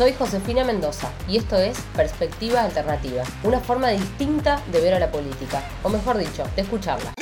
Soy Josefina Mendoza y esto es Perspectiva Alternativa, una forma distinta de ver a la política, o mejor dicho, de escucharla.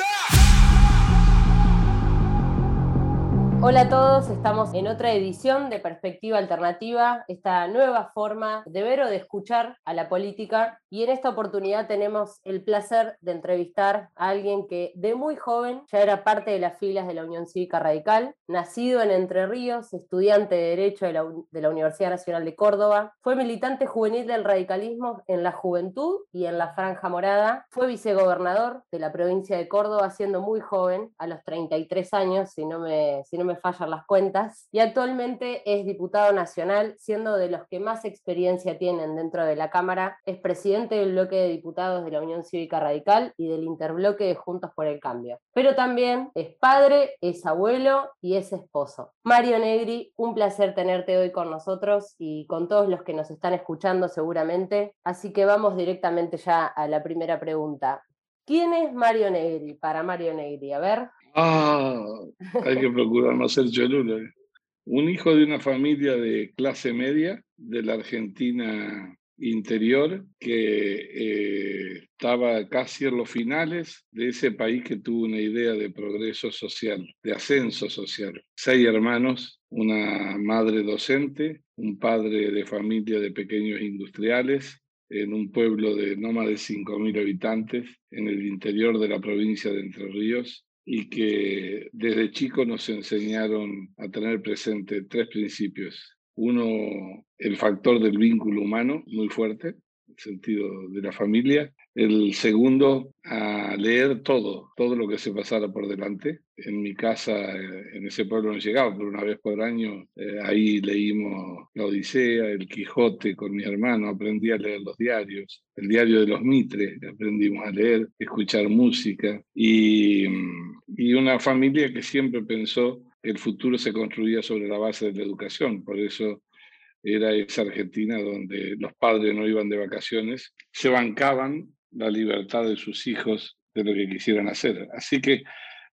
Hola a todos, estamos en otra edición de Perspectiva Alternativa, esta nueva forma de ver o de escuchar a la política y en esta oportunidad tenemos el placer de entrevistar a alguien que de muy joven ya era parte de las filas de la Unión Cívica Radical, nacido en Entre Ríos, estudiante de Derecho de la, de la Universidad Nacional de Córdoba, fue militante juvenil del radicalismo en la juventud y en la Franja Morada, fue vicegobernador de la provincia de Córdoba siendo muy joven, a los 33 años, si no me, si no me fallan las cuentas, y actualmente es diputado nacional, siendo de los que más experiencia tienen dentro de la Cámara, es presidente del bloque de diputados de la Unión Cívica Radical y del interbloque de Juntos por el Cambio. Pero también es padre, es abuelo y es esposo. Mario Negri, un placer tenerte hoy con nosotros y con todos los que nos están escuchando seguramente. Así que vamos directamente ya a la primera pregunta. ¿Quién es Mario Negri para Mario Negri? A ver. Ah, hay que procurar no ser cholulo. ¿eh? Un hijo de una familia de clase media de la Argentina interior que eh, estaba casi en los finales de ese país que tuvo una idea de progreso social, de ascenso social. Seis hermanos, una madre docente, un padre de familia de pequeños industriales, en un pueblo de no más de 5.000 habitantes en el interior de la provincia de Entre Ríos y que desde chico nos enseñaron a tener presente tres principios. Uno, el factor del vínculo humano, muy fuerte, el sentido de la familia. El segundo, a leer todo, todo lo que se pasara por delante. En mi casa, eh, en ese pueblo no llegaba, pero una vez por año eh, ahí leímos La Odisea, El Quijote con mi hermano, aprendí a leer los diarios, el diario de los Mitres, aprendimos a leer, escuchar música y, y una familia que siempre pensó el futuro se construía sobre la base de la educación, por eso era esa Argentina donde los padres no iban de vacaciones, se bancaban la libertad de sus hijos de lo que quisieran hacer. Así que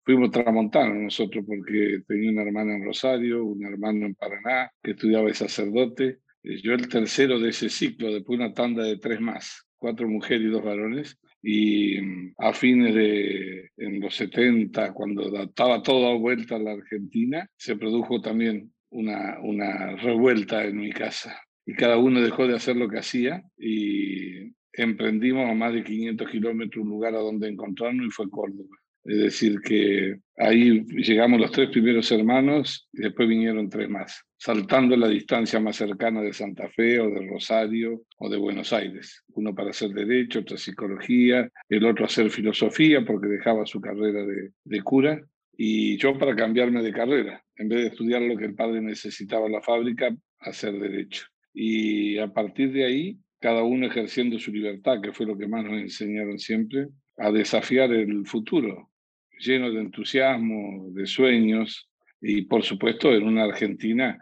fuimos tramontanos nosotros porque tenía una hermana en Rosario, un hermano en Paraná que estudiaba de sacerdote. Eh, yo el tercero de ese ciclo, después una tanda de tres más, cuatro mujeres y dos varones. Y mm, a fines de en los 70, cuando estaba toda vuelta a la Argentina, se produjo también una, una revuelta en mi casa. Y cada uno dejó de hacer lo que hacía y emprendimos a más de 500 kilómetros un lugar a donde encontrarnos y fue Córdoba. Es decir, que ahí llegamos los tres primeros hermanos y después vinieron tres más, saltando la distancia más cercana de Santa Fe o de Rosario o de Buenos Aires. Uno para hacer derecho, otro psicología, el otro hacer filosofía porque dejaba su carrera de, de cura y yo para cambiarme de carrera, en vez de estudiar lo que el padre necesitaba en la fábrica, hacer derecho. Y a partir de ahí, cada uno ejerciendo su libertad, que fue lo que más nos enseñaron siempre, a desafiar el futuro, lleno de entusiasmo, de sueños, y por supuesto en una Argentina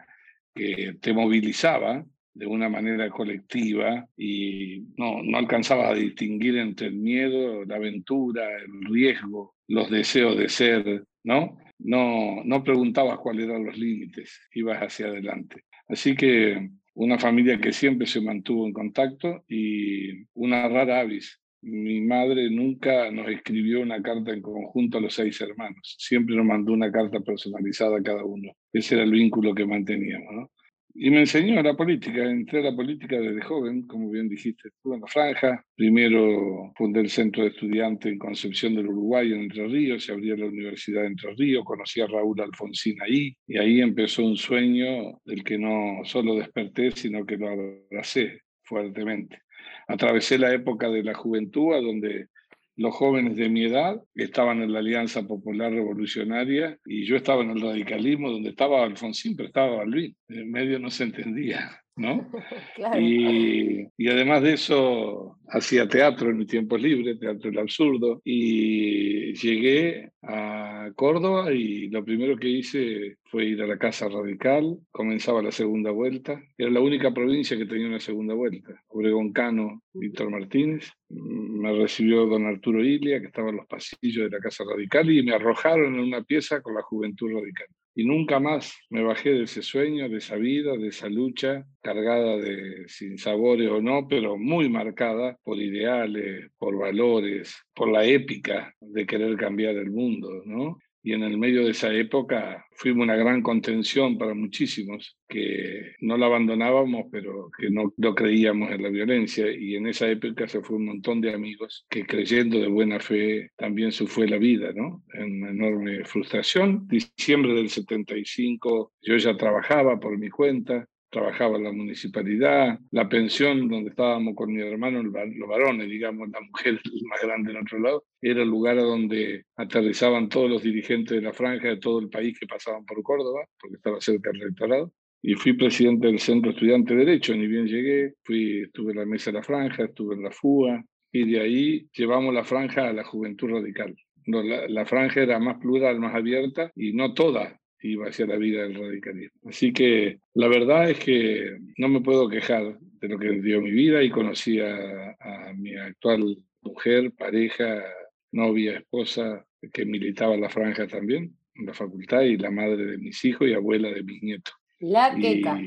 que te movilizaba de una manera colectiva y no, no alcanzabas a distinguir entre el miedo, la aventura, el riesgo, los deseos de ser, ¿no? No, no preguntabas cuáles eran los límites, ibas hacia adelante. Así que una familia que siempre se mantuvo en contacto y una rara avis. Mi madre nunca nos escribió una carta en conjunto a los seis hermanos, siempre nos mandó una carta personalizada a cada uno. Ese era el vínculo que manteníamos. Y me enseñó la política, entré a la política desde joven, como bien dijiste, estuve en la franja. Primero fundé el centro de estudiantes en Concepción del Uruguay, en Entre Ríos, se abrió la Universidad de Entre Ríos, conocí a Raúl Alfonsín ahí, y ahí empezó un sueño del que no solo desperté, sino que lo abracé fuertemente. Atravesé la época de la juventud, donde los jóvenes de mi edad estaban en la Alianza Popular Revolucionaria y yo estaba en el radicalismo donde estaba Alfonsín, pero estaba Balbín. En medio no se entendía, ¿no? y, y, además de eso, hacía teatro en mi tiempo libre, teatro del absurdo, y llegué a Córdoba y lo primero que hice fue ir a la Casa Radical, comenzaba la segunda vuelta, era la única provincia que tenía una segunda vuelta, Obregón Cano, Víctor Martínez, me recibió don Arturo Ilia, que estaba en los pasillos de la Casa Radical, y me arrojaron en una pieza con la Juventud Radical. Y nunca más me bajé de ese sueño, de esa vida, de esa lucha, cargada de sin sabores o no, pero muy marcada por ideales, por valores, por la épica de querer cambiar el mundo, ¿no? Y en el medio de esa época fuimos una gran contención para muchísimos que no la abandonábamos, pero que no, no, creíamos en la violencia. Y en esa época se fue un montón de amigos que creyendo de buena fe también se fue la vida, ¿no? En una enorme frustración. Diciembre del 75 yo ya trabajaba por mi cuenta, trabajaba en la municipalidad, la pensión donde estábamos con mi hermano, los varones, digamos, la mujer más grande en otro lado, era el lugar a donde aterrizaban todos los dirigentes de la franja de todo el país que pasaban por Córdoba, porque estaba cerca del rectorado. Y fui presidente del Centro Estudiante de Derecho, ni bien llegué, fui, estuve en la mesa de la franja, estuve en la fuga, y de ahí llevamos la franja a la juventud radical. No, la, la, franja era más plural, más abierta y no toda iba hacia la vida del radicalismo. Así que la verdad es que no me puedo quejar de lo que dio mi vida y conocí a, mi actual mujer, pareja, novia, esposa, que militaba en la franja también, en la facultad, y la madre de mis hijos y abuela de mis nietos. La queca.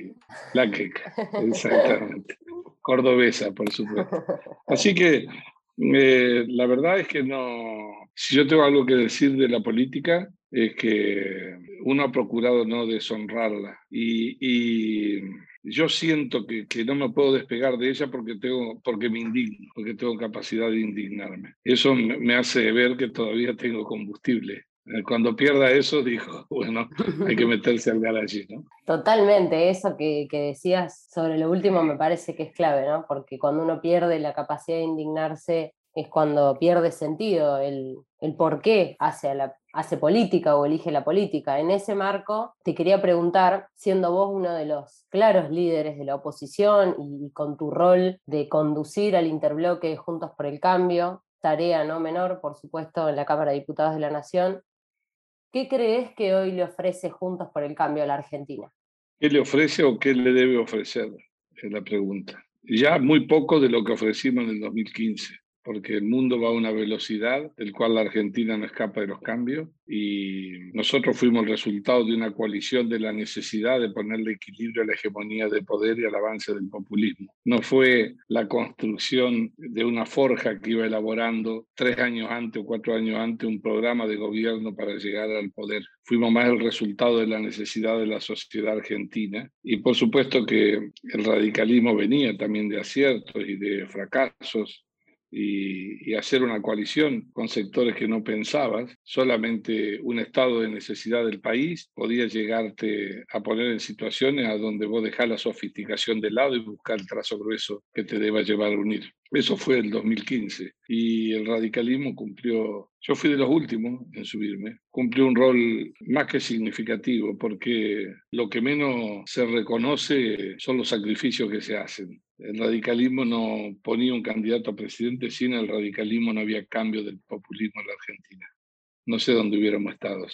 La queca, exactamente. Cordobesa, por supuesto. Así que eh, la verdad es que no, si yo tengo algo que decir de la política, es que uno ha procurado no deshonrarla y, yo siento que, que, no me puedo despegar de ella porque, tengo, porque me indigno, porque tengo capacidad de indignarme. Eso me hace ver que todavía tengo combustible. Eh, cuando pierda eso, dijo, bueno, hay que meterse al allí, ¿no? Totalmente, eso que, que, decías sobre lo último me parece que es clave, ¿no? Porque cuando uno pierde la capacidad de indignarse es cuando pierde sentido el, el por qué hace, la, hace política o elige la política. En ese marco, te quería preguntar, siendo vos uno de los claros líderes de la oposición y, con tu rol de conducir al interbloque Juntos por el Cambio, tarea no menor, por supuesto, en la Cámara de Diputados de la Nación, ¿qué crees que hoy le ofrece Juntos por el Cambio a la Argentina? ¿Qué le ofrece o qué le debe ofrecer? Es la pregunta. Ya muy poco de lo que ofrecimos en el 2015 porque el mundo va a una velocidad del cual la Argentina no escapa de los cambios y nosotros fuimos el resultado de una coalición de la necesidad de ponerle equilibrio a la hegemonía de poder y al avance del populismo. No fue la construcción de una forja que iba elaborando tres años antes o cuatro años antes un programa de gobierno para llegar al poder. Fuimos más el resultado de la necesidad de la sociedad argentina y por supuesto que el radicalismo venía también de aciertos y de fracasos y, hacer una coalición con sectores que no pensabas, solamente un estado de necesidad del país podía llegarte a poner en situaciones a donde vos dejás la sofisticación de lado y buscar el trazo grueso que te deba llevar a unir. Eso fue el 2015 y el radicalismo cumplió, yo fui de los últimos en subirme, cumplió un rol más que significativo porque lo que menos se reconoce son los sacrificios que se hacen. El radicalismo no ponía un candidato a presidente, sin el radicalismo no había cambio del populismo en la Argentina. No sé dónde hubiéramos estado.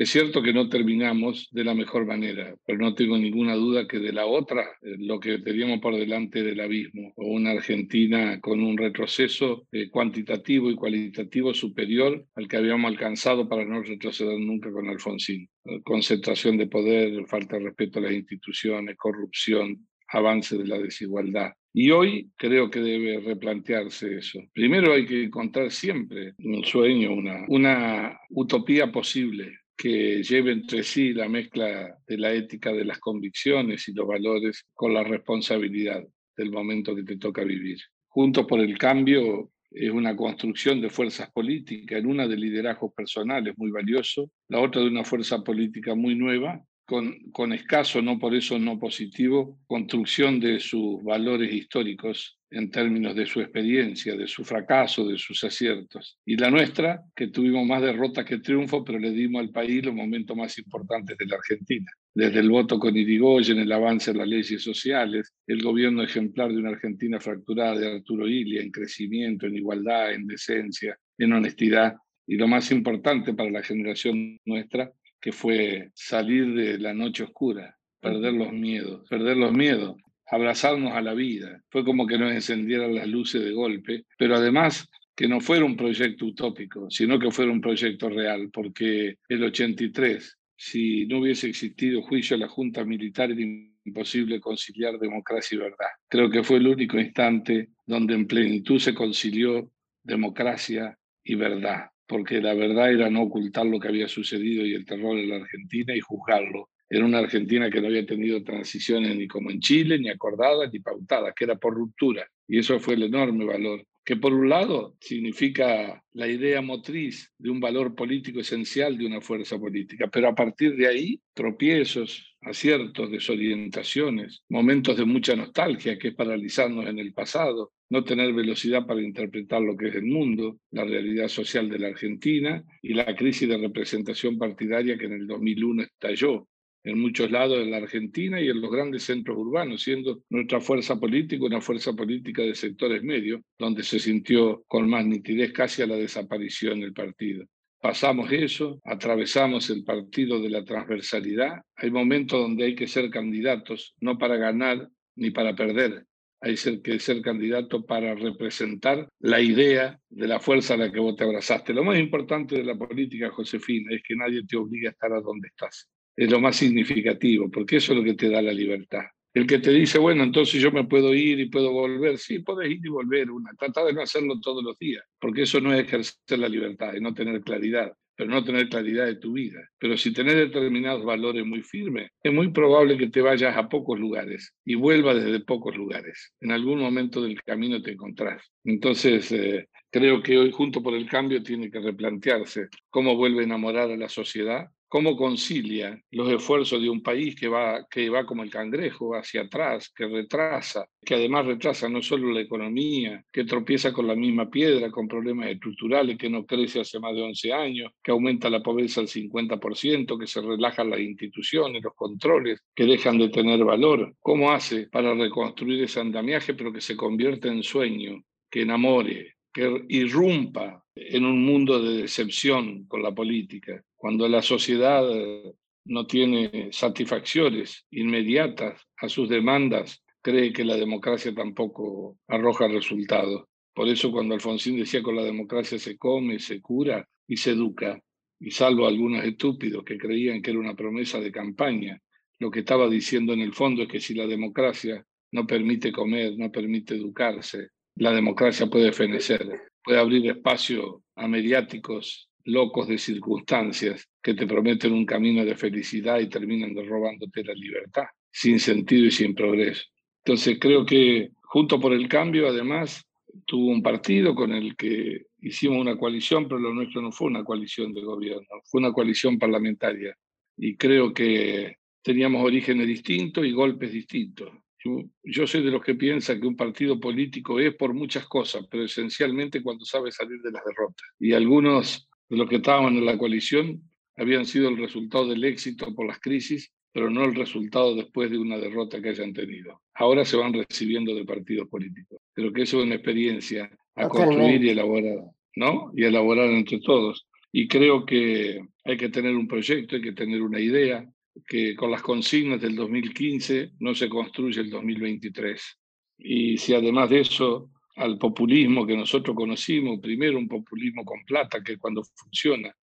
Es cierto que no terminamos de la mejor manera, pero no tengo ninguna duda que de la otra, eh, lo que teníamos por delante del abismo, o una Argentina con un retroceso eh, cuantitativo y cualitativo superior al que habíamos alcanzado para no retroceder nunca con Alfonsín. Concentración de poder, falta de respeto a las instituciones, corrupción, avance de la desigualdad. Y hoy creo que debe replantearse eso. Primero hay que encontrar siempre un sueño, una, una utopía posible que lleve entre sí la mezcla de la ética de las convicciones y los valores con la responsabilidad del momento que te toca vivir. Juntos por el cambio es una construcción de fuerzas políticas, en una de liderazgos personales muy valioso, la otra de una fuerza política muy nueva con, escaso, no por eso no positivo, construcción de sus valores históricos en términos de su experiencia, de su fracaso, de sus aciertos. Y la nuestra, que tuvimos más derrotas que triunfo, pero le dimos al país los momentos más importantes de la Argentina. Desde el voto con Irigoyen, el avance en las leyes sociales, el gobierno ejemplar de una Argentina fracturada de Arturo Ilia, en crecimiento, en igualdad, en decencia, en honestidad. Y lo más importante para la generación nuestra, que fue salir de la noche oscura, perder los miedos, perder los miedos, abrazarnos a la vida. Fue como que nos encendieran las luces de golpe, pero además que no fuera un proyecto utópico, sino que fuera un proyecto real, porque el 83 si no hubiese existido juicio a la Junta Militar era imposible conciliar democracia y verdad. Creo que fue el único instante donde en plenitud se concilió democracia y verdad, porque la verdad era no ocultar lo que había sucedido y el terror en la Argentina y juzgarlo. Era una Argentina que no había tenido transiciones ni como en Chile, ni acordadas, ni pautadas, que era por ruptura. Y eso fue el enorme valor que por un lado significa la idea motriz de un valor político esencial de una fuerza política, pero a partir de ahí tropiezos, aciertos, desorientaciones, momentos de mucha nostalgia, que es paralizarnos en el pasado, no tener velocidad para interpretar lo que es el mundo, la realidad social de la Argentina y la crisis de representación partidaria que en el 2001 estalló en muchos lados de la Argentina y en los grandes centros urbanos, siendo nuestra fuerza política una fuerza política de sectores medios, donde se sintió con más nitidez casi a la desaparición del partido. Pasamos eso, atravesamos el partido de la transversalidad. Hay momentos donde hay que ser candidatos, no para ganar ni para perder. Hay que ser candidato para representar la idea de la fuerza a la que vos te abrazaste. Lo más importante de la política, Josefina, es que nadie te obliga a estar a donde estás es lo más significativo, porque eso es lo que te da la libertad. El que te dice, bueno, entonces yo me puedo ir y puedo volver, sí, puedes ir y volver, una. trata de no hacerlo todos los días, porque eso no es ejercer la libertad, es no tener claridad, pero no tener claridad de tu vida. Pero si tenés determinados valores muy firmes, es muy probable que te vayas a pocos lugares y vuelvas desde pocos lugares. En algún momento del camino te encontrás. Entonces, eh, creo que hoy, junto por el cambio, tiene que replantearse cómo vuelve a enamorar a la sociedad cómo concilia los esfuerzos de un país que va, que va como el cangrejo hacia atrás, que retrasa, que además retrasa no solo la economía, que tropieza con la misma piedra, con problemas estructurales, que no crece hace más de 11 años, que aumenta la pobreza al 50%, que se relajan las instituciones, los controles, que dejan de tener valor. ¿Cómo hace para reconstruir ese andamiaje, pero que se convierta en sueño, que enamore, que irrumpa en un mundo de decepción con la política, cuando la sociedad eh, no tiene satisfacciones inmediatas a sus demandas, cree que la democracia tampoco arroja resultados. Por eso cuando Alfonsín decía con la democracia se come, se cura y se educa, y salvo algunos estúpidos que creían que era una promesa de campaña, lo que estaba diciendo en el fondo es que si la democracia no permite comer, no permite educarse, la democracia puede fenecer, puede abrir espacio a mediáticos locos de circunstancias que te prometen un camino de felicidad y terminan robándote la libertad, sin sentido y sin progreso. Entonces creo que junto por el cambio, además, tuvo un partido con el que hicimos una coalición, pero lo nuestro no fue una coalición de gobierno, fue una coalición parlamentaria. Y creo que teníamos orígenes distintos y golpes distintos. Yo, soy de los que piensa que un partido político es por muchas cosas, pero esencialmente cuando sabe salir de las derrotas. Y algunos de los que estaban en la coalición habían sido el resultado del éxito por las crisis, pero no el resultado después de una derrota que hayan tenido. Ahora se van recibiendo de partidos políticos. Creo que eso es una experiencia a construir y elaborar, ¿no? Y elaborar entre todos. Y creo que hay que tener un proyecto, hay que tener una idea, que con las consignas del 2015 no se construye el 2023. Y si además de eso al populismo que nosotros conocimos, primero un populismo con plata, que cuando funciona,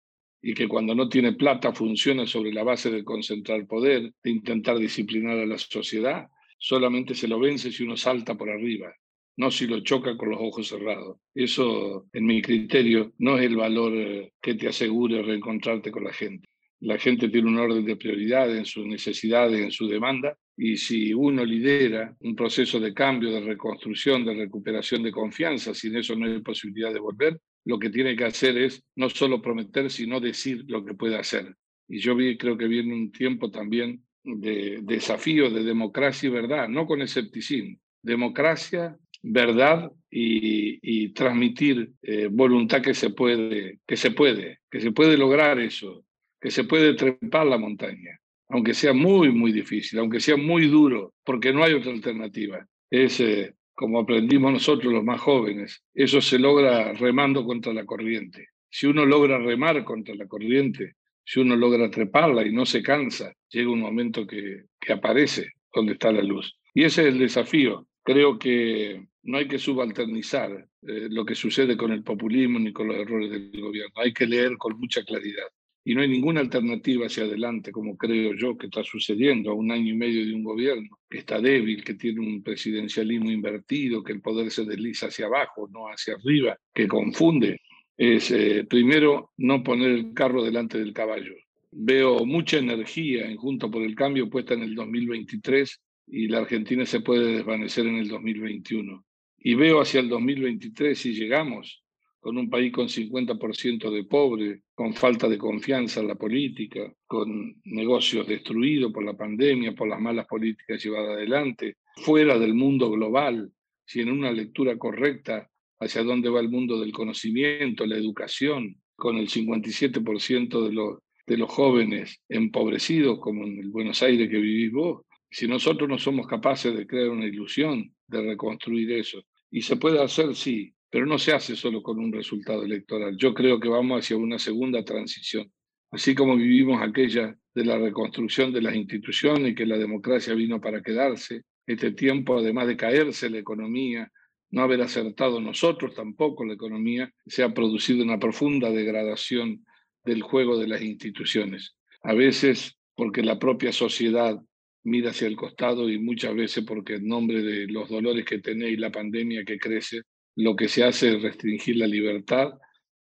y que cuando no tiene plata funciona sobre la base de concentrar poder, de intentar disciplinar a la sociedad, solamente se lo vence si uno salta por arriba, no si lo choca con los ojos cerrados. Eso, en mi criterio, no es el valor eh, que te asegure reencontrarte con la gente la gente tiene un orden de prioridades en sus necesidades, en su demanda, y si uno lidera un proceso de cambio, de reconstrucción, de recuperación de confianza, sin eso no hay posibilidad de volver, lo que tiene que hacer es no solo prometer, sino decir lo que puede hacer. Y yo creo que viene un tiempo también de desafío de democracia y verdad, no con escepticismo. Democracia, verdad y, transmitir eh, voluntad que se puede, que se puede, que se puede lograr eso que se puede trepar la montaña, aunque sea muy, muy difícil, aunque sea muy duro, porque no hay otra alternativa. Es eh, como aprendimos nosotros los más jóvenes, eso se logra remando contra la corriente. Si uno logra remar contra la corriente, si uno logra treparla y no se cansa, llega un momento que, aparece donde está la luz. Y ese es el desafío. Creo que no hay que subalternizar eh, lo que sucede con el populismo ni con los errores del gobierno. Hay que leer con mucha claridad y no hay ninguna alternativa hacia adelante, como creo yo que está sucediendo a un año y medio de un gobierno que está débil, que tiene un presidencialismo invertido, que el poder se desliza hacia abajo, no hacia arriba, que confunde, es eh, primero no poner el carro delante del caballo. Veo mucha energía en Junto por el Cambio puesta en el 2023 y la Argentina se puede desvanecer en el 2021. Y veo hacia el 2023 si llegamos con un país con 50% de pobres, con falta de confianza en la política, con negocios destruidos por la pandemia, por las malas políticas llevadas adelante, fuera del mundo global, si en una lectura correcta hacia dónde va el mundo del conocimiento, la educación, con el 57% de los, de los jóvenes empobrecidos, como en el Buenos Aires que vivís vos, si nosotros no somos capaces de crear una ilusión, de reconstruir eso, y se puede hacer, sí, pero no se hace solo con un resultado electoral. Yo creo que vamos hacia una segunda transición. Así como vivimos aquella de la reconstrucción de las instituciones que la democracia vino para quedarse, este tiempo, además de caerse la economía, no haber acertado nosotros tampoco la economía, se ha producido una profunda degradación del juego de las instituciones. A veces porque la propia sociedad mira hacia el costado y muchas veces porque en nombre de los dolores que tenéis, la pandemia que crece, lo que se hace es restringir la libertad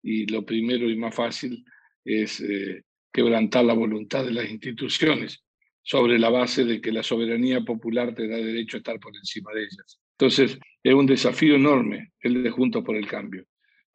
y lo primero y más fácil es eh, quebrantar la voluntad de las instituciones sobre la base de que la soberanía popular te da derecho a estar por encima de ellas. Entonces, es un desafío enorme el de Juntos por el Cambio.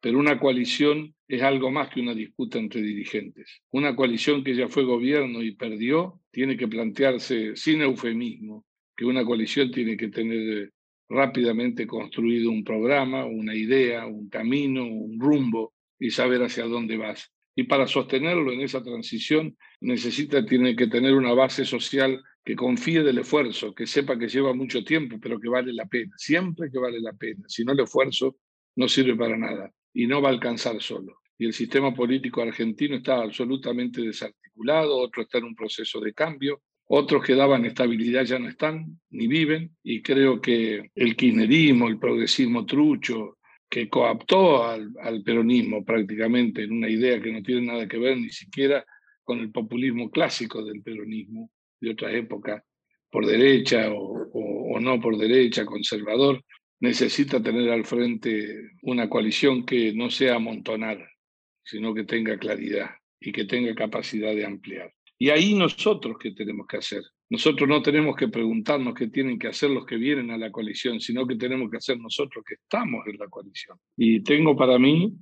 Pero una coalición es algo más que una disputa entre dirigentes. Una coalición que ya fue gobierno y perdió tiene que plantearse sin eufemismo que una coalición tiene que tener rápidamente construido un programa, una idea, un camino, un rumbo y saber hacia dónde vas. Y para sostenerlo en esa transición necesita, tiene que tener una base social que confíe del esfuerzo, que sepa que lleva mucho tiempo, pero que vale la pena, siempre que vale la pena. Si no el esfuerzo no sirve para nada y no va a alcanzar solo. Y el sistema político argentino está absolutamente desarticulado, otro está en un proceso de cambio, otros que daban estabilidad ya no están ni viven y creo que el kirchnerismo, el progresismo trucho, que coaptó al, peronismo prácticamente en una idea que no tiene nada que ver ni siquiera con el populismo clásico del peronismo de otras épocas, por derecha o, o no por derecha, conservador, necesita tener al frente una coalición que no sea amontonar, sino que tenga claridad y que tenga capacidad de ampliar. Y ahí nosotros qué tenemos que hacer. Nosotros no tenemos que preguntarnos qué tienen que hacer los que vienen a la coalición, sino que tenemos que hacer nosotros que estamos en la coalición. Y tengo para mí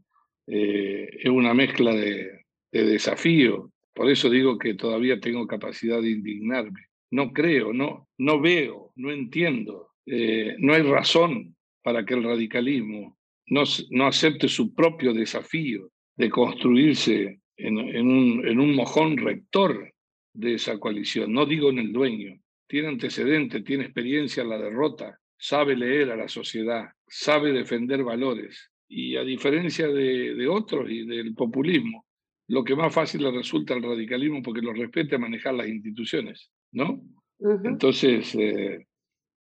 eh, una mezcla de, desafío. Por eso digo que todavía tengo capacidad de indignarme. No creo, no, no veo, no entiendo. Eh, no hay razón para que el radicalismo no, no acepte su propio desafío de construirse en, un, en un mojón rector de esa coalición, no digo en el dueño, tiene antecedentes, tiene experiencia en la derrota, sabe leer a la sociedad, sabe defender valores. Y a diferencia de, de otros y del populismo, lo que más fácil le resulta al radicalismo porque lo respete manejar las instituciones, ¿no? Entonces, eh,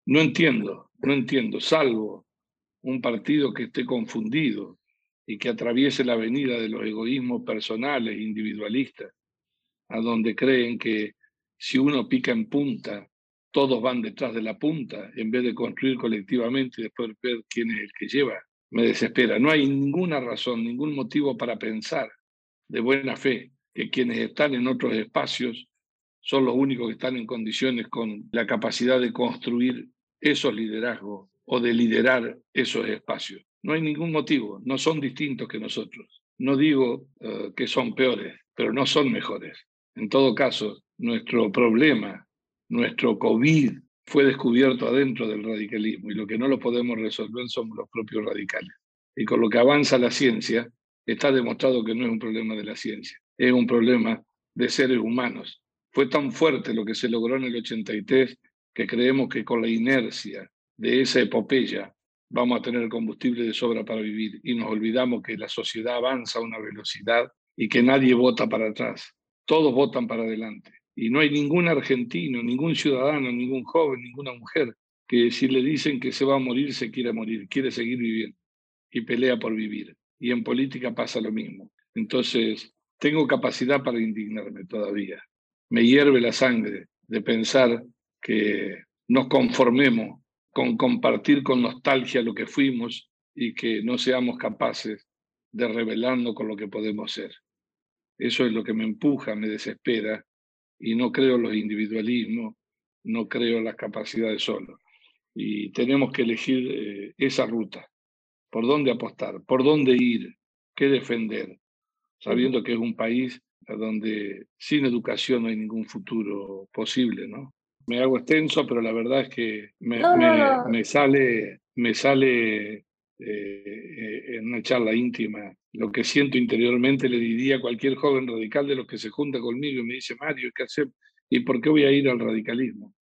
no entiendo, no entiendo, salvo un partido que esté confundido, y que atraviese la avenida de los egoísmos personales, individualistas, a donde creen que si uno pica en punta, todos van detrás de la punta, en vez de construir colectivamente y después ver quién es el que lleva. Me desespera. No hay ninguna razón, ningún motivo para pensar de buena fe que quienes están en otros espacios son los únicos que están en condiciones con la capacidad de construir esos liderazgos o de liderar esos espacios. No hay ningún motivo, no son distintos que nosotros. No digo eh, que son peores, pero no son mejores. En todo caso, nuestro problema, nuestro COVID, fue descubierto adentro del radicalismo y lo que no lo podemos resolver somos los propios radicales. Y con lo que avanza la ciencia, está demostrado que no es un problema de la ciencia, es un problema de seres humanos. Fue tan fuerte lo que se logró en el 83 que creemos que con la inercia de esa epopeya vamos a tener combustible de sobra para vivir y nos olvidamos que la sociedad avanza a una velocidad y que nadie vota para atrás, todos votan para adelante. Y no hay ningún argentino, ningún ciudadano, ningún joven, ninguna mujer que si le dicen que se va a morir, se quiere morir, quiere seguir viviendo y pelea por vivir. Y en política pasa lo mismo. Entonces, tengo capacidad para indignarme todavía. Me hierve la sangre de pensar que nos conformemos con compartir con nostalgia lo que fuimos y que no seamos capaces de revelarnos con lo que podemos ser. Eso es lo que me empuja, me desespera y no creo en los individualismos, no creo en las capacidades solo. Y tenemos que elegir eh, esa ruta, por dónde apostar, por dónde ir, qué defender, sabiendo que es un país donde sin educación no hay ningún futuro posible, ¿no? Me hago extenso, pero la verdad es que me, me, sale, me sale eh, eh, en una charla íntima lo que siento interiormente, le diría a cualquier joven radical de los que se junta conmigo y me dice, Mario, ¿qué hacer? ¿Y por qué voy a ir al radicalismo?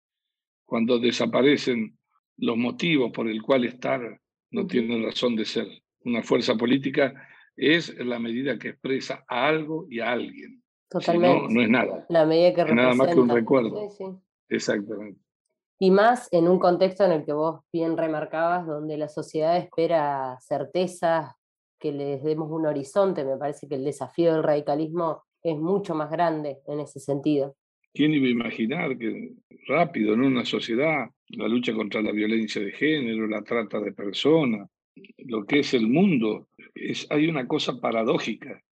Cuando desaparecen los motivos por el cual estar no tiene razón de ser. Una fuerza política es la medida que expresa a algo y a alguien. Totalmente. no, no es nada. La medida que Nada más que un recuerdo. Sí, sí. Exactamente. Y más en un contexto en el que vos bien remarcabas, donde la sociedad espera certezas, que les demos un horizonte, me parece que el desafío del radicalismo es mucho más grande en ese sentido. ¿Quién iba a imaginar que rápido en una sociedad la lucha contra la violencia de género, la trata de personas, lo que es el mundo, es, hay una cosa paradójica.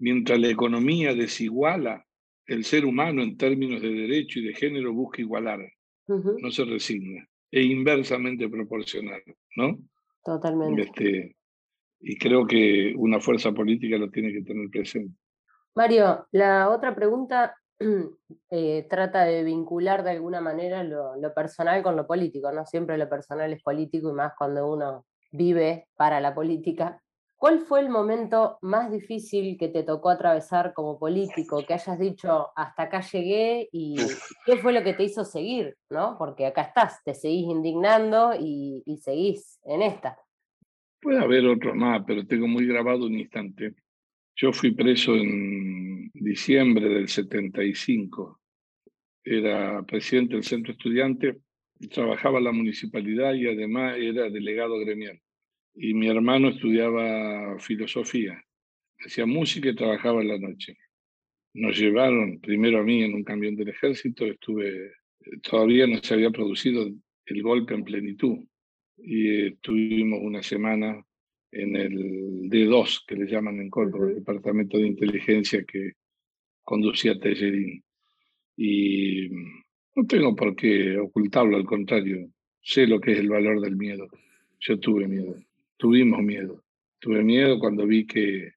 Mientras la economía desiguala, el ser humano en términos de derecho y de género busca igualar, no se resigna, e inversamente proporcional, ¿no? Totalmente. Este, y creo que una fuerza política lo tiene que tener presente. Mario, la otra pregunta eh, trata de vincular de alguna manera lo, personal con lo político, ¿no? Siempre lo personal es político y más cuando uno vive para la política. ¿Cuál fue el momento más difícil que te tocó atravesar como político? Que hayas dicho, hasta acá llegué y qué fue lo que te hizo seguir, ¿no? Porque acá estás, te seguís indignando y, y seguís en esta. Puede haber otro más, pero tengo muy grabado un instante. Yo fui preso en diciembre del 75. Era presidente del centro estudiante, trabajaba en la municipalidad y además era delegado gremial y mi hermano estudiaba filosofía, hacía música y trabajaba en la noche. Nos llevaron primero a mí en un camión del ejército, estuve, todavía no se había producido el golpe en plenitud y estuvimos una semana en el D2, que le llaman en Córdoba, el departamento de inteligencia que conducía Tellerín. Y no tengo por qué ocultarlo, al contrario, sé lo que es el valor del miedo. Yo tuve miedo tuvimos miedo. Tuve miedo cuando vi que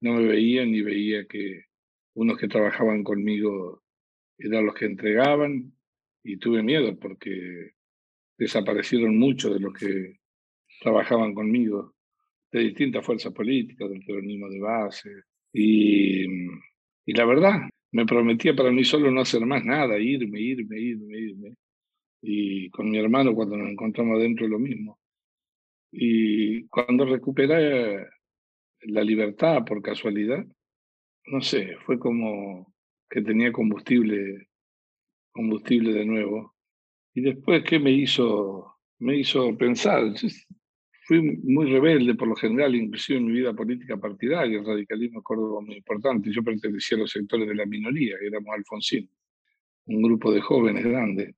no me veían y veía que unos que trabajaban conmigo eran los que entregaban y tuve miedo porque desaparecieron muchos de los que trabajaban conmigo de distintas fuerzas políticas, del peronismo de base. Y, y la verdad, me prometía para mí solo no hacer más nada, irme, irme, irme, irme. Y con mi hermano cuando nos encontramos adentro lo mismo. Y cuando recuperé la libertad por casualidad, no sé, fue como que tenía combustible, combustible de nuevo. Y después, ¿qué me hizo? Me hizo pensar. fui muy rebelde por lo general, inclusive en mi vida política partidaria, el radicalismo Córdoba muy importante. Yo pertenecía a los sectores de la minoría, éramos Alfonsín, un grupo de jóvenes grandes.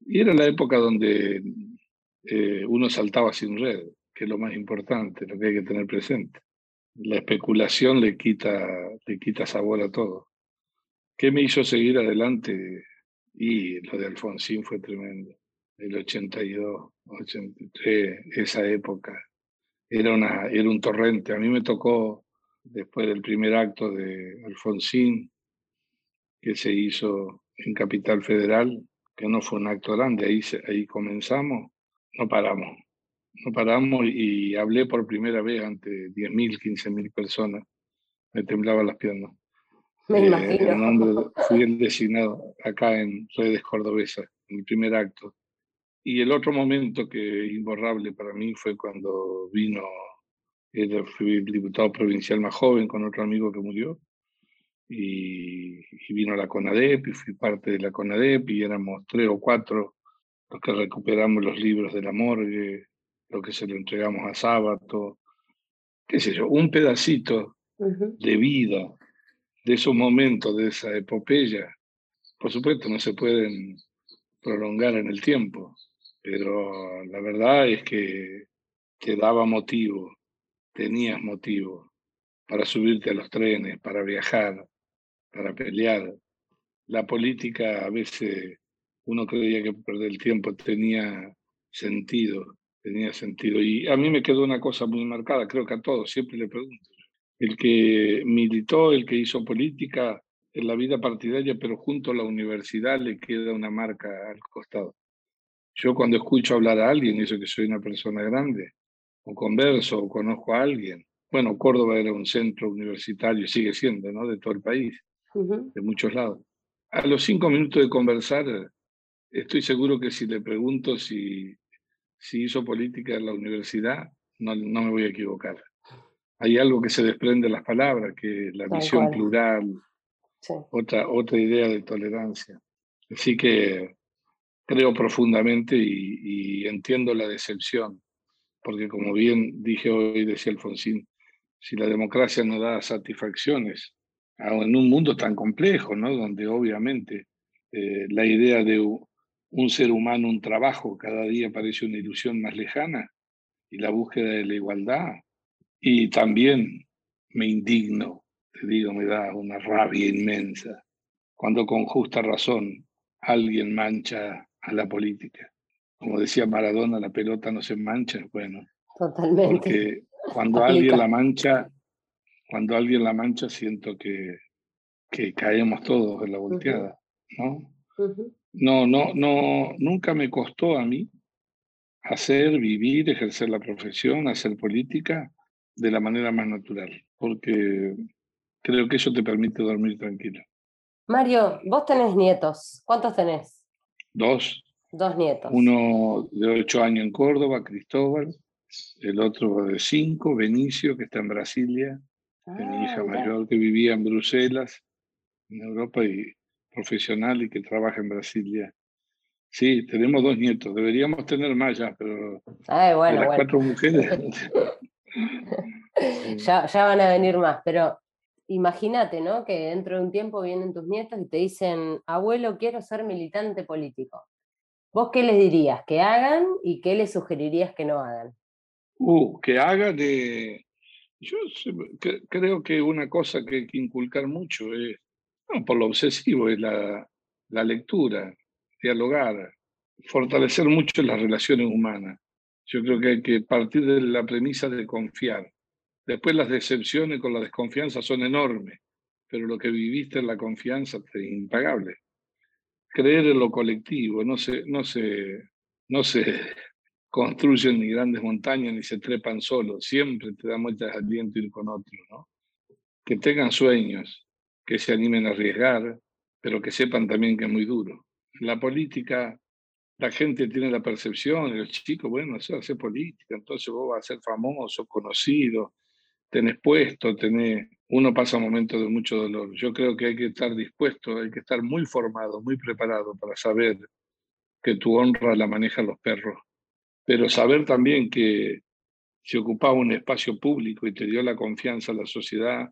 Y era la época donde eh, uno saltaba sin red, que es lo más importante, lo que hay que tener presente. La especulación le quita, le quita sabor a todo. ¿Qué me hizo seguir adelante? Y lo de Alfonsín fue tremendo. El 82, 83, esa época. Era, una, era un torrente. A mí me tocó, después del primer acto de Alfonsín, que se hizo en Capital Federal, que no fue un acto grande, ahí, ahí comenzamos, no paramos. No paramos y hablé por primera vez ante 10.000, 15.000 personas. Me temblaban las piernas. Me eh, imagino. fui el designado acá en Redes Cordobesas, en mi primer acto. Y el otro momento que imborrable para mí fue cuando vino, era, fui el diputado provincial más joven con otro amigo que murió, y, y, vino la CONADEP, y fui parte de la CONADEP, y éramos tres o cuatro los que recuperamos los libros de la morgue, lo que se lo entregamos a Sábato, qué sé yo, un pedacito de vida de esos momentos, de esa epopeya, por supuesto no se pueden prolongar en el tiempo, pero la verdad es que te daba motivo, tenías motivo para subirte a los trenes, para viajar, para pelear. La política a veces uno creía que perder el tiempo tenía sentido, tenía sentido. Y a mí me quedó una cosa muy marcada, creo que a todos, siempre le pregunto. El que militó, el que hizo política en la vida partidaria, pero junto a la universidad le queda una marca al costado. Yo cuando escucho hablar a alguien, eso que soy una persona grande, o converso, o conozco a alguien, bueno, Córdoba era un centro universitario, sigue siendo, ¿no? De todo el país, de muchos lados. A los cinco minutos de conversar, estoy seguro que si le pregunto si, si hizo política en la universidad, no, no me voy a equivocar. Hay algo que se desprende de las palabras, que la visión plural, otra, otra idea de tolerancia. Así que creo profundamente y, entiendo la decepción, porque como bien dije hoy, decía Alfonsín, si la democracia no da satisfacciones, en un mundo tan complejo, ¿no? donde obviamente eh, la idea de un ser humano, un trabajo, cada día parece una ilusión más lejana, y la búsqueda de la igualdad. Y también me indigno, te digo, me da una rabia inmensa, cuando con justa razón alguien mancha a la política. Como decía Maradona, la pelota no se mancha, bueno. Totalmente. Porque cuando alguien la mancha, cuando alguien la mancha, siento que, que caemos todos en la volteada, ¿no? No, no, no, nunca me costó a mí hacer, vivir, ejercer la profesión, hacer política de la manera más natural, porque creo que eso te permite dormir tranquilo. Mario, vos tenés nietos. ¿Cuántos tenés? Dos. Dos nietos. Uno de ocho años en Córdoba, Cristóbal, el otro de cinco, Benicio, que está en Brasilia, mi hija ah, mayor que vivía en Bruselas, en Europa, y profesional y que trabaja en Brasilia. Sí, tenemos dos nietos, deberíamos tener más ya, pero Ay, bueno, las cuatro mujeres. ya, ya van a venir más, pero imagínate, ¿no? Que dentro de un tiempo vienen tus nietos y te dicen, abuelo, quiero ser militante político. ¿Vos qué les dirías que hagan y qué les sugerirías que no hagan? Uh, que hagan de... Yo creo que una cosa que hay que inculcar mucho es, por lo obsesivo, es la, la lectura, dialogar, fortalecer mucho las relaciones humanas. Yo creo que hay que partir de la premisa de confiar. Después las decepciones con la desconfianza son enormes, pero lo que viviste en la confianza es impagable. Creer en lo colectivo, no se, no se, no se construyen ni grandes montañas ni se trepan solos, siempre te da muchas aliento ir con otro, ¿no? Que tengan sueños, que se animen a arriesgar, pero que sepan también que es muy duro la política, la gente tiene la percepción, el chico, bueno, eso hace política, entonces vos vas a ser famoso, conocido, tenés puesto, tenés, uno pasa momentos de mucho dolor. Yo creo que hay que estar dispuesto, hay que estar muy formado, muy preparado para saber que tu honra la manejan los perros, pero saber también que si ocupaba un espacio público y te dio la confianza a la sociedad,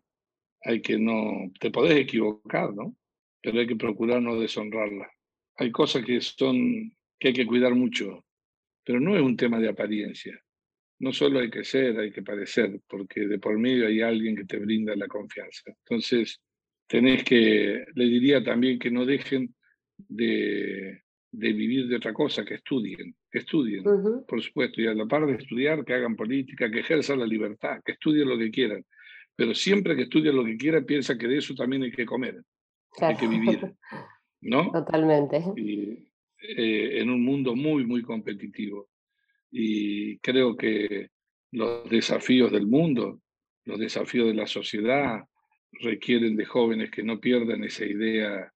hay que no, te podés equivocar, ¿no? Pero hay que procurar no deshonrarla hay cosas que son que hay que cuidar mucho, pero no es un tema de apariencia. No solo hay que ser, hay que parecer, porque de por medio hay alguien que te brinda la confianza. Entonces, tenés que, le diría también que no dejen de, de vivir de otra cosa, que estudien, que estudien, por supuesto, y a la par de estudiar, que hagan política, que ejerzan la libertad, que estudien lo que quieran. Pero siempre que estudien lo que quieran, piensa que de eso también hay que comer, hay que vivir. ¿no? Totalmente. Y, eh, en un mundo muy, muy competitivo. Y creo que los desafíos del mundo, los desafíos de la sociedad, requieren de jóvenes que no pierdan esa idea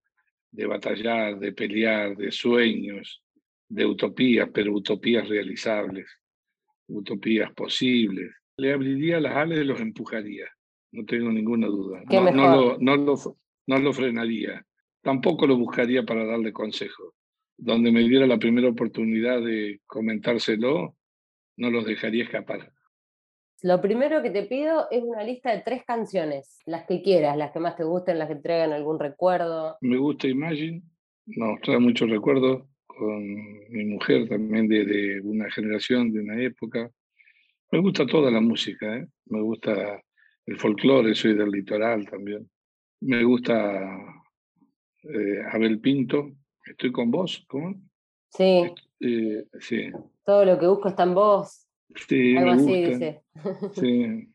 de batallar, de pelear, de sueños, de utopías, pero utopías realizables, utopías posibles. Le abriría las alas y los empujaría, no tengo ninguna duda. No, no, no, lo, no lo frenaría tampoco lo buscaría para darle consejo. Donde me diera la primera oportunidad de comentárselo, no los dejaría escapar. Lo primero que te pido es una lista de tres canciones, las que quieras, las que más te gusten, las que traigan algún recuerdo. Me gusta Imagine, nos trae muchos recuerdos con mi mujer también de, una generación, de una época. Me gusta toda la música, ¿eh? me gusta el folclore, soy del litoral también. Me gusta eh, Abel Pinto, estoy con vos, ¿cómo? Sí. Eh, sí. Todo lo que busco está en vos. Sí, Algo así dice. Sí.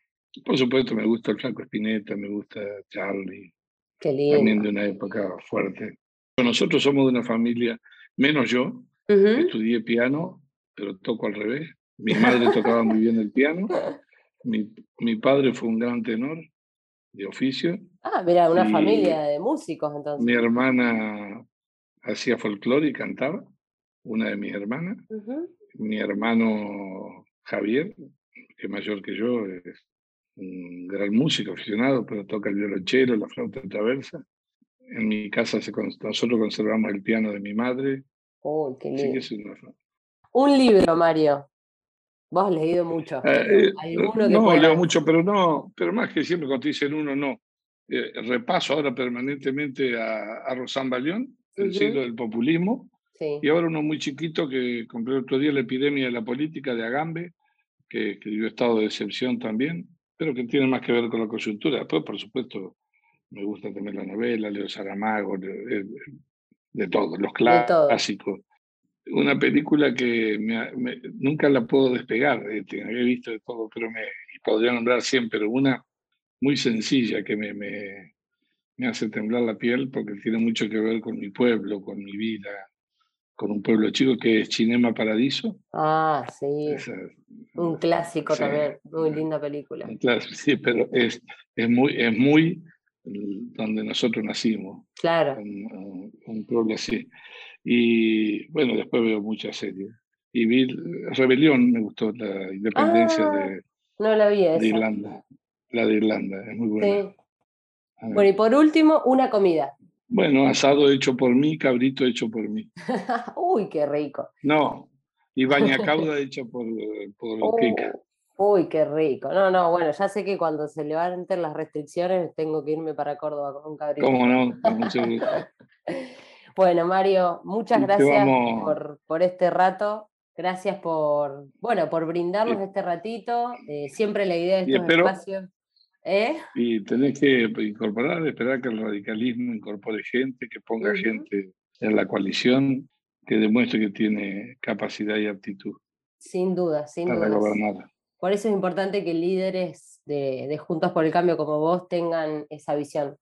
Por supuesto, me gusta el Franco Espineta, me gusta Charlie. Qué lindo. También de una época fuerte. Nosotros somos de una familia, menos yo, estudié piano, pero toco al revés. Mi madre tocaba muy bien el piano. Mi, mi padre fue un gran tenor de oficio. Ah, mira, una familia de músicos entonces. Mi hermana hacía folclore y cantaba, una de mis hermanas. Mi hermano Javier, que es mayor que yo, es un gran músico aficionado, pero toca el violonchelo, la flauta traversa. En mi casa se, nosotros conservamos el piano de mi madre. Oh, qué lindo. Un libro, Mario. Vos has leído mucho. Eh, eh, no, leo mucho, pero no, pero más que siempre cuando te dicen uno, no. Eh, repaso ahora permanentemente a, a Rosán Balión, El siglo del populismo, y ahora uno muy chiquito que compré otro día La epidemia de la política de Agambe, que, que dio estado de excepción también, pero que tiene más que ver con la coyuntura. Después, por supuesto, me gusta también la novela, Leo Saramago, de, de, todo, los clásicos. Una película que nunca la puedo despegar, este, había visto de todo, pero me podría nombrar siempre una muy sencilla que me, me, me hace temblar la piel porque tiene mucho que ver con mi pueblo, con mi vida, con un pueblo chico que es Cinema Paradiso. Ah, sí. un clásico también, muy linda película. sí, pero es, es, muy, es muy donde nosotros nacimos. Claro. Un, pueblo así. Y bueno, después veo muchas series. Y vi Rebelión, me gustó la independencia ah, de, no la vi de Irlanda. La de Irlanda, es muy buena. Sí. Bueno, y por último, una comida. Bueno, asado hecho por mí, cabrito hecho por mí. Uy, qué rico. No, y bañacauda hecho por, por oh, Uy, qué rico. No, no, bueno, ya sé que cuando se levanten las restricciones tengo que irme para Córdoba con un cabrito. ¿Cómo no? mucho bueno, Mario, muchas gracias por, por, este rato. Gracias por, bueno, por brindarnos este ratito. Eh, siempre la idea de estos espacios ¿Eh? Y tenés que incorporar, esperar que el radicalismo incorpore gente, que ponga gente en la coalición, que demuestre que tiene capacidad y aptitud. Sin duda, sin para gobernar. Por eso es importante que líderes de, de Juntos por el Cambio como vos tengan esa visión.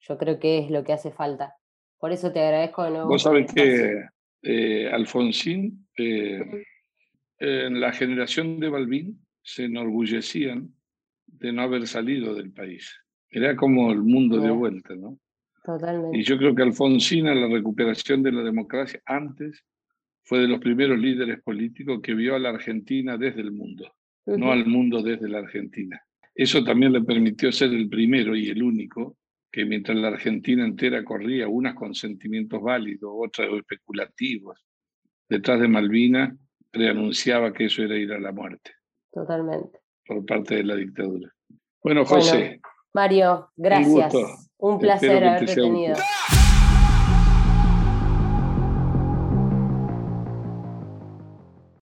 Yo creo que es lo que hace falta. Por eso te agradezco de nuevo. Vos sabés que eh, Alfonsín, eh, en la generación de Balbín, se enorgullecían de no haber salido del país. Era como el mundo de vuelta, ¿no? Totalmente. Y yo creo que Alfonsín, la recuperación de la democracia, antes fue de los primeros líderes políticos que vio a la Argentina desde el mundo, no al mundo desde la Argentina. Eso también le permitió ser el primero y el único que mientras la Argentina entera corría, unas con sentimientos válidos, otras especulativos, detrás de Malvina, preanunciaba que eso era ir a la muerte. Totalmente por parte de la dictadura. Bueno, José. Mario, gracias. Un, placer haberte tenido.